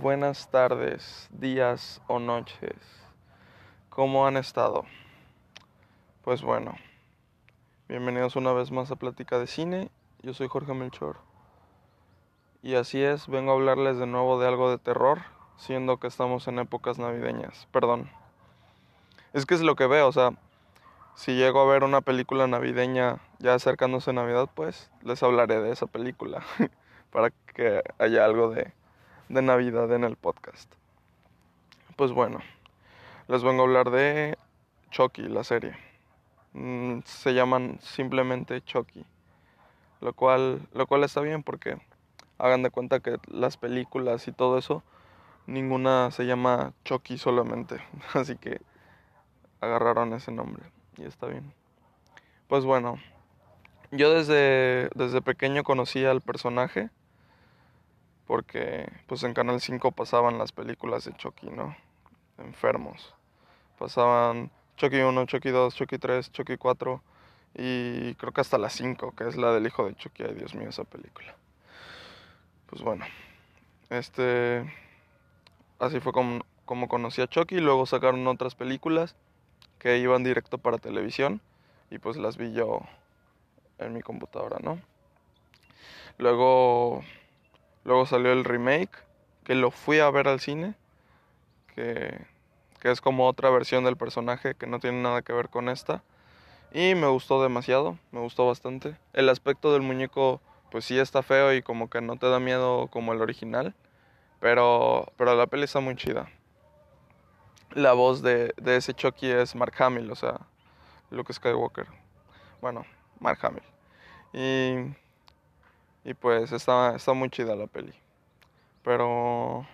buenas tardes, días o noches. ¿Cómo han estado? Pues bueno, bienvenidos una vez más a Plática de Cine. Yo soy Jorge Melchor. Y así es, vengo a hablarles de nuevo de algo de terror, siendo que estamos en épocas navideñas. Perdón. Es que es lo que veo, o sea, si llego a ver una película navideña ya acercándose a Navidad, pues les hablaré de esa película para que haya algo de de Navidad en el podcast. Pues bueno, les vengo a hablar de Chucky, la serie. Mm, se llaman simplemente Chucky. Lo cual, lo cual está bien porque hagan de cuenta que las películas y todo eso, ninguna se llama Chucky solamente. Así que agarraron ese nombre y está bien. Pues bueno, yo desde, desde pequeño conocí al personaje porque pues en Canal 5 pasaban las películas de Chucky, ¿no? Enfermos. Pasaban Chucky 1, Chucky 2, Chucky 3, Chucky 4 y creo que hasta la 5, que es la del hijo de Chucky. Ay, Dios mío, esa película. Pues bueno, este así fue como, como conocí a Chucky, luego sacaron otras películas que iban directo para televisión y pues las vi yo en mi computadora, ¿no? Luego Luego salió el remake, que lo fui a ver al cine, que, es como otra versión del personaje que no tiene nada que ver con esta. Y me gustó demasiado, me gustó bastante. El aspecto del muñeco, pues sí está feo y como que no te da miedo como el original, pero, pero la peli está muy chida. La voz de, de ese Chucky es Mark Hamill, o sea, Luke Skywalker. Bueno, Mark Hamill. Y y pues está, está muy chida la peli. Pero,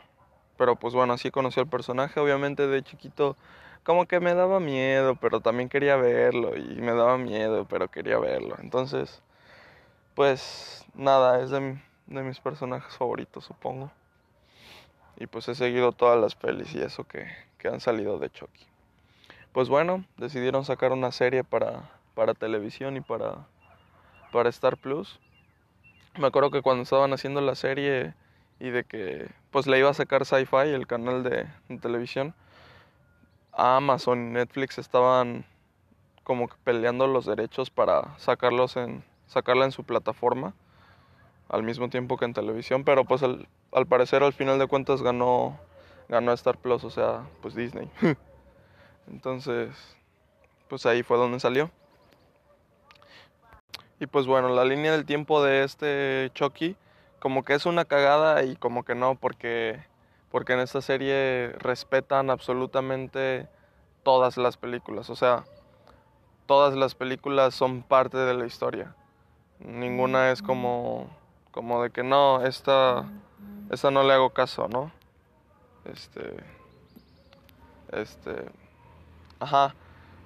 pero pues bueno, así conocí al personaje. Obviamente de chiquito como que me daba miedo, pero también quería verlo. Y me daba miedo, pero quería verlo. Entonces, pues nada, es de, de mis personajes favoritos, supongo. Y pues he seguido todas las pelis y eso que, que han salido de Chucky. Pues bueno, decidieron sacar una serie para, para televisión y para, para Star Plus. Me acuerdo que cuando estaban haciendo la serie y de que pues le iba a sacar Sci-Fi, el canal de, televisión, Amazon y Netflix estaban como que peleando los derechos para sacarlos en sacarla en su plataforma al mismo tiempo que en televisión, pero pues al, al parecer al final de cuentas ganó ganó Star Plus, o sea, pues Disney. Entonces, pues ahí fue donde salió. Y pues bueno, la línea del tiempo de este Chucky como que es una cagada y como que no, porque, porque en esta serie respetan absolutamente todas las películas. O sea, todas las películas son parte de la historia. Ninguna es como, como de que no, esta, esta no le hago caso, ¿no? Este, este, ajá,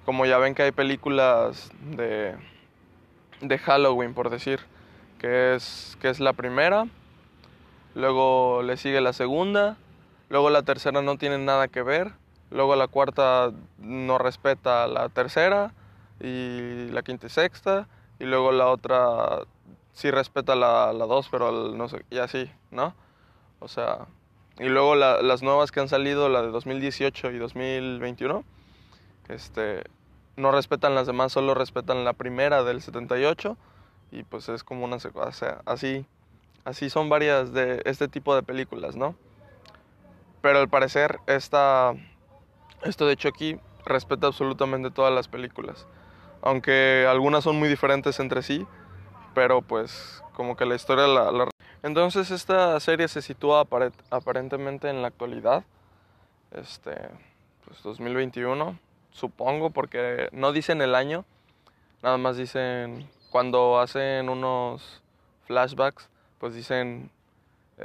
como ya ven que hay películas de de Halloween, por decir, que es, que es la primera, luego le sigue la segunda, luego la tercera no tiene nada que ver, luego la cuarta no respeta la tercera y la quinta y sexta, y luego la otra sí respeta la, la dos, pero no sé, y así, ¿no? O sea, y luego las nuevas que han salido, la de 2018 y 2021, este, no respetan las demás, solo respetan la primera del 78 y pues es como una secuencia, así, así son varias de este tipo de películas, ¿no? Pero al parecer esta, esto de Chucky respeta absolutamente todas las películas, aunque algunas son muy diferentes entre sí, pero pues como que la historia la... Entonces esta serie se sitúa aparentemente en la actualidad, este, pues 2021, supongo, porque no dicen el año, nada más dicen cuando hacen unos flashbacks, pues dicen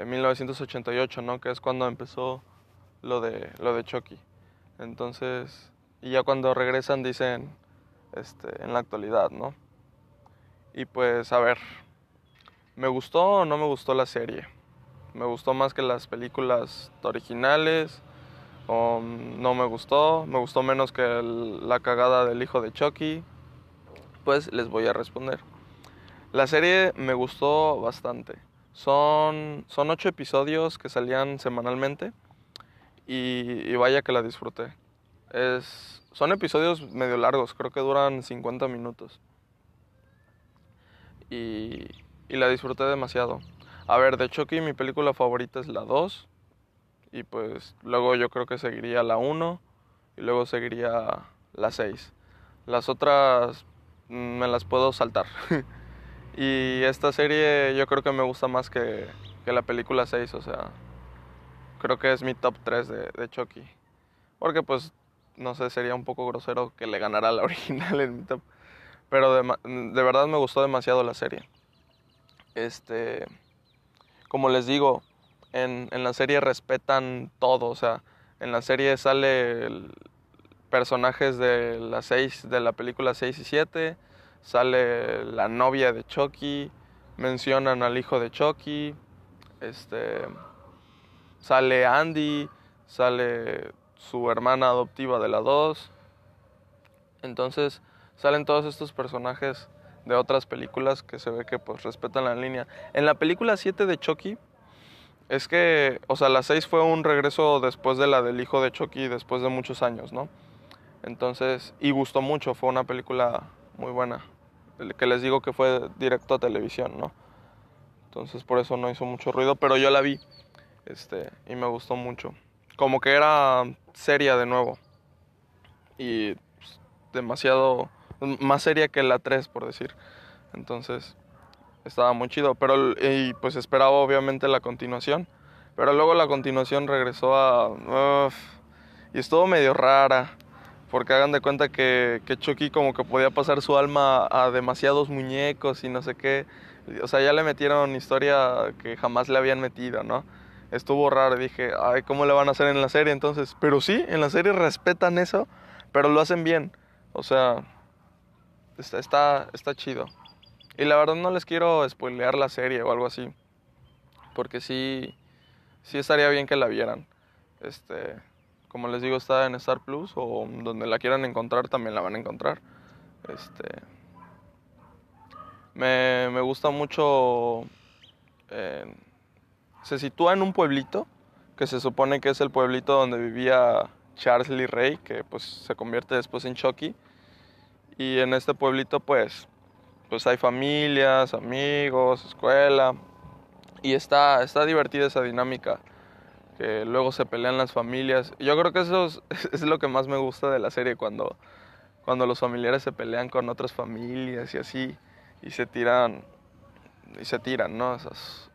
1988, eh, ¿no? Que es cuando empezó lo de lo de Chucky. Entonces, y ya cuando regresan dicen este en la actualidad, ¿no? Y pues a ver, ¿me gustó o no me gustó la serie? Me gustó más que las películas originales no me gustó, me gustó menos que la cagada del hijo de Chucky, pues les voy a responder. La serie me gustó bastante, Son, son ocho episodios que salían semanalmente y, y vaya que la disfruté. Es, son episodios medio largos, creo que duran 50 minutos. Y, y la disfruté demasiado. A ver, de Chucky mi película favorita es la 2. Y pues luego yo creo que seguiría la 1 y luego seguiría la 6. Las otras me las puedo saltar. y esta serie yo creo que me gusta más que, que, la película 6, o sea, creo que es mi top 3 de, de Chucky. Porque pues, no sé, sería un poco grosero que le ganara la original en mi top. Pero de, de verdad me gustó demasiado la serie. Este, como les digo, en, en, la serie respetan todo, o sea, en la serie sale personajes de la 6 de la película 6 y 7, sale la novia de Chucky, mencionan al hijo de Chucky, este sale Andy, sale su hermana adoptiva de la 2. Entonces, salen todos estos personajes de otras películas que se ve que pues respetan la línea. En la película 7 de Chucky es que, o sea, la 6 fue un regreso después de la del hijo de Chucky después de muchos años, ¿no? Entonces, y gustó mucho, fue una película muy buena. Que les digo que fue directo a televisión, ¿no? Entonces por eso no hizo mucho ruido, pero yo la vi. Este, y me gustó mucho. Como que era seria de nuevo. Y pues, demasiado más seria que la 3, por decir. Entonces, estaba muy chido, pero y pues esperaba obviamente la continuación, pero luego la continuación regresó a y estuvo medio rara. Porque hagan de cuenta que, que Chucky como que podía pasar su alma a demasiados muñecos y no sé qué. O sea, ya le metieron historia que jamás le habían metido, ¿no? Estuvo raro, dije, ay, ¿cómo le van a hacer en la serie entonces? Pero sí, en la serie respetan eso, pero lo hacen bien. O sea, está, está, está chido. Y la verdad no les quiero spoilear la serie o algo así. Porque sí, sí estaría bien que la vieran. Este, como les digo, está en Star Plus o donde la quieran encontrar también la van a encontrar. Este, me, me gusta mucho. Eh, se sitúa en un pueblito que se supone que es el pueblito donde vivía Charles Lee Ray, que pues se convierte después en Chucky. Y en este pueblito pues, pues hay familias, amigos, escuela. Y está, está divertida esa dinámica que luego se pelean las familias. Yo creo que eso es, lo que más me gusta de la serie, cuando, cuando los familiares se pelean con otras familias y así, y se tiran, y se tiran, ¿no? es,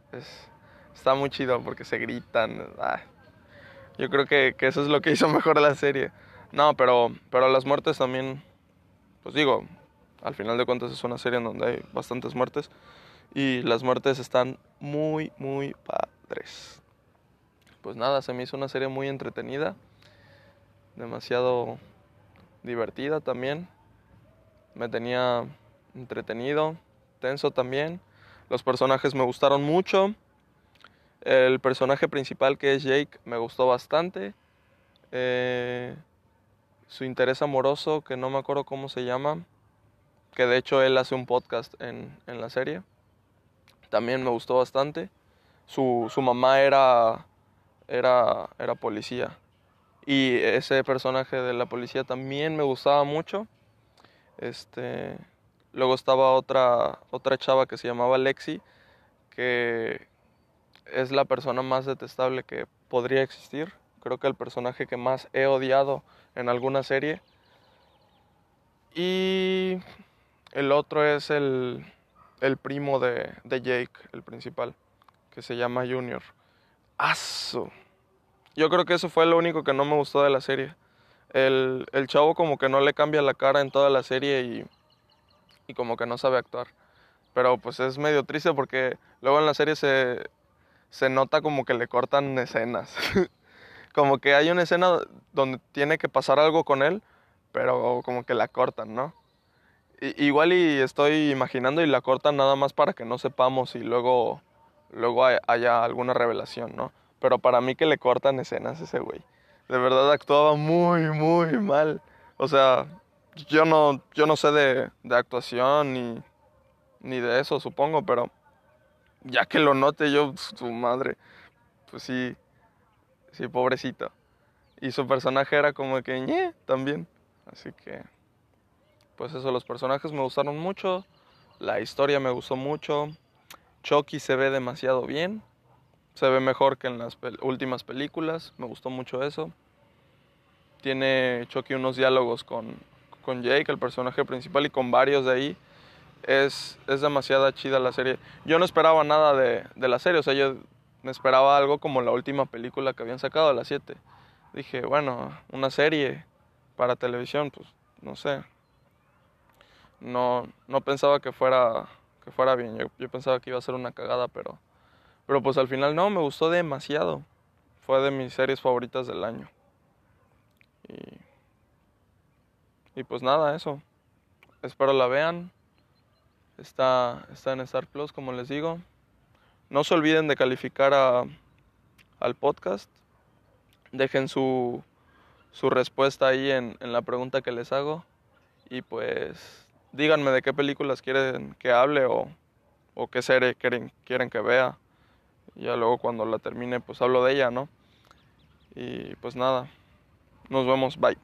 está muy chido porque se gritan. Ah. Yo creo que, que, eso es lo que hizo mejor la serie. No, pero, pero las muertes también, pues digo, al final de cuentas es una serie en donde hay bastantes muertes. Y las muertes están muy, muy padres pues nada, se me hizo una serie muy entretenida, demasiado divertida también. Me tenía entretenido, tenso también. Los personajes me gustaron mucho. El personaje principal que es Jake me gustó bastante. Eh, su interés amoroso, que no me acuerdo cómo se llama, que de hecho él hace un podcast en, en la serie, también me gustó bastante. Su, su mamá era era, era policía. Y ese personaje de la policía también me gustaba mucho. Este, luego estaba otra, otra chava que se llamaba Lexi, que es la persona más detestable que podría existir. Creo que el personaje que más he odiado en alguna serie. Y el otro es el, el primo de, de Jake, el principal, que se llama Junior. ¡Aso! Yo creo que eso fue lo único que no me gustó de la serie. El, el chavo como que no le cambia la cara en toda la serie y, y como que no sabe actuar. Pero pues es medio triste porque luego en la serie se, se nota como que le cortan escenas. como que hay una escena donde tiene que pasar algo con él, pero como que la cortan, ¿no? Igual y estoy imaginando y la cortan nada más para que no sepamos y luego luego haya alguna revelación, ¿no? Pero para mí que le cortan escenas ese güey. De verdad actuaba muy, muy mal. O sea, yo no, yo no sé de, de actuación ni, ni de eso, supongo, pero ya que lo note yo, su madre, pues sí, sí, pobrecito. Y su personaje era como que ñe también. Así que, pues eso, los personajes me gustaron mucho. La historia me gustó mucho. Chucky se ve demasiado bien. Se ve mejor que en las últimas películas. Me gustó mucho eso. Tiene Chucky unos diálogos con, con Jake, el personaje principal, y con varios de ahí. Es, es demasiado chida la serie. Yo no esperaba nada de, de la serie. O sea, yo me esperaba algo como la última película que habían sacado, a las 7. Dije, bueno, una serie para televisión, pues no sé. No, no pensaba que fuera, que fuera bien. Yo, yo pensaba que iba a ser una cagada, pero, pero pues al final no, me gustó demasiado. Fue de mis series favoritas del año. Y, y pues nada, eso. Espero la vean. Está, está en Star Plus, como les digo. No se olviden de calificar al podcast. Dejen su, su respuesta ahí en, en, la pregunta que les hago. Y pues díganme de qué películas quieren que hable o, o qué serie quieren, quieren que vea. Ya luego cuando la termine pues hablo de ella, ¿no? Y pues nada, nos vemos, bye.